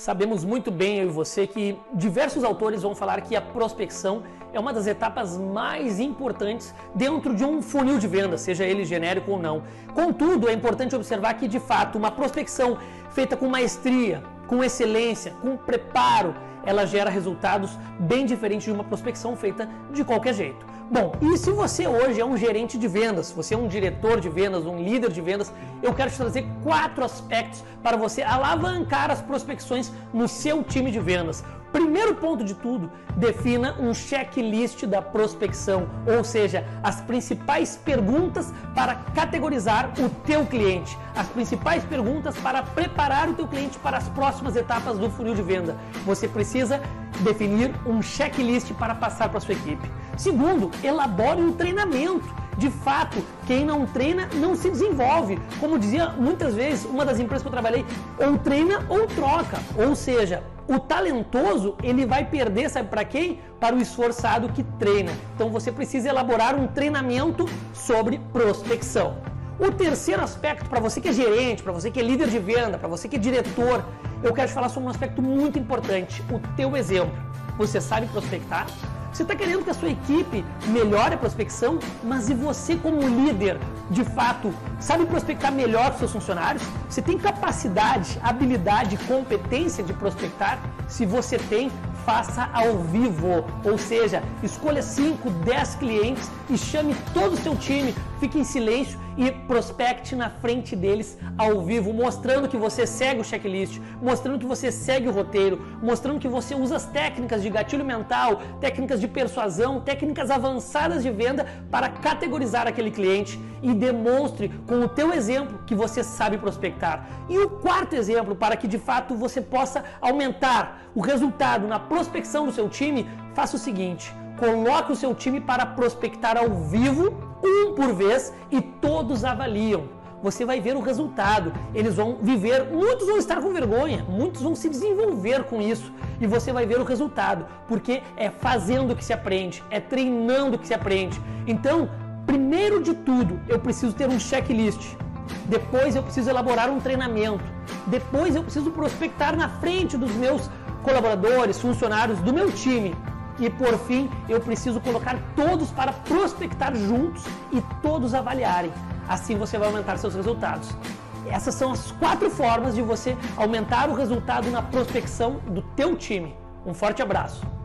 Sabemos muito bem, eu e você, que diversos autores vão falar que a prospecção é uma das etapas mais importantes dentro de um funil de venda, seja ele genérico ou não. Contudo, é importante observar que, de fato, uma prospecção feita com maestria, com excelência, com preparo, ela gera resultados bem diferentes de uma prospecção feita de qualquer jeito. Bom, e se você hoje é um gerente de vendas, você é um diretor de vendas, um líder de vendas, eu quero te trazer quatro aspectos para você alavancar as prospecções no seu time de vendas. Primeiro ponto de tudo, defina um checklist da prospecção, ou seja, as principais perguntas para categorizar o teu cliente, as principais perguntas para preparar o teu cliente para as próximas etapas do funil de venda. Você precisa definir um checklist para passar para a sua equipe. Segundo, elabore um treinamento de fato, quem não treina não se desenvolve. Como dizia muitas vezes uma das empresas que eu trabalhei, ou treina ou troca. Ou seja, o talentoso ele vai perder, sabe para quem? Para o esforçado que treina. Então você precisa elaborar um treinamento sobre prospecção. O terceiro aspecto, para você que é gerente, para você que é líder de venda, para você que é diretor, eu quero te falar sobre um aspecto muito importante: o teu exemplo. Você sabe prospectar? Você está querendo que a sua equipe melhore a prospecção, mas e você como líder, de fato, sabe prospectar melhor os seus funcionários? Você tem capacidade, habilidade, competência de prospectar? Se você tem, faça ao vivo, ou seja, escolha 5, 10 clientes e chame todo o seu time, fique em silêncio e prospecte na frente deles ao vivo, mostrando que você segue o checklist, mostrando que você segue o roteiro, mostrando que você usa as técnicas de gatilho mental, técnicas de persuasão, técnicas avançadas de venda para categorizar aquele cliente e demonstre com o teu exemplo que você sabe prospectar. E o quarto exemplo para que de fato você possa aumentar o resultado na prospecção do seu time, faça o seguinte: coloque o seu time para prospectar ao vivo um por vez e todos avaliam. Você vai ver o resultado. Eles vão viver, muitos vão estar com vergonha, muitos vão se desenvolver com isso e você vai ver o resultado, porque é fazendo que se aprende, é treinando que se aprende. Então, primeiro de tudo, eu preciso ter um checklist. Depois eu preciso elaborar um treinamento. Depois eu preciso prospectar na frente dos meus colaboradores, funcionários do meu time. E por fim, eu preciso colocar todos para prospectar juntos e todos avaliarem. Assim você vai aumentar seus resultados. Essas são as quatro formas de você aumentar o resultado na prospecção do teu time. Um forte abraço.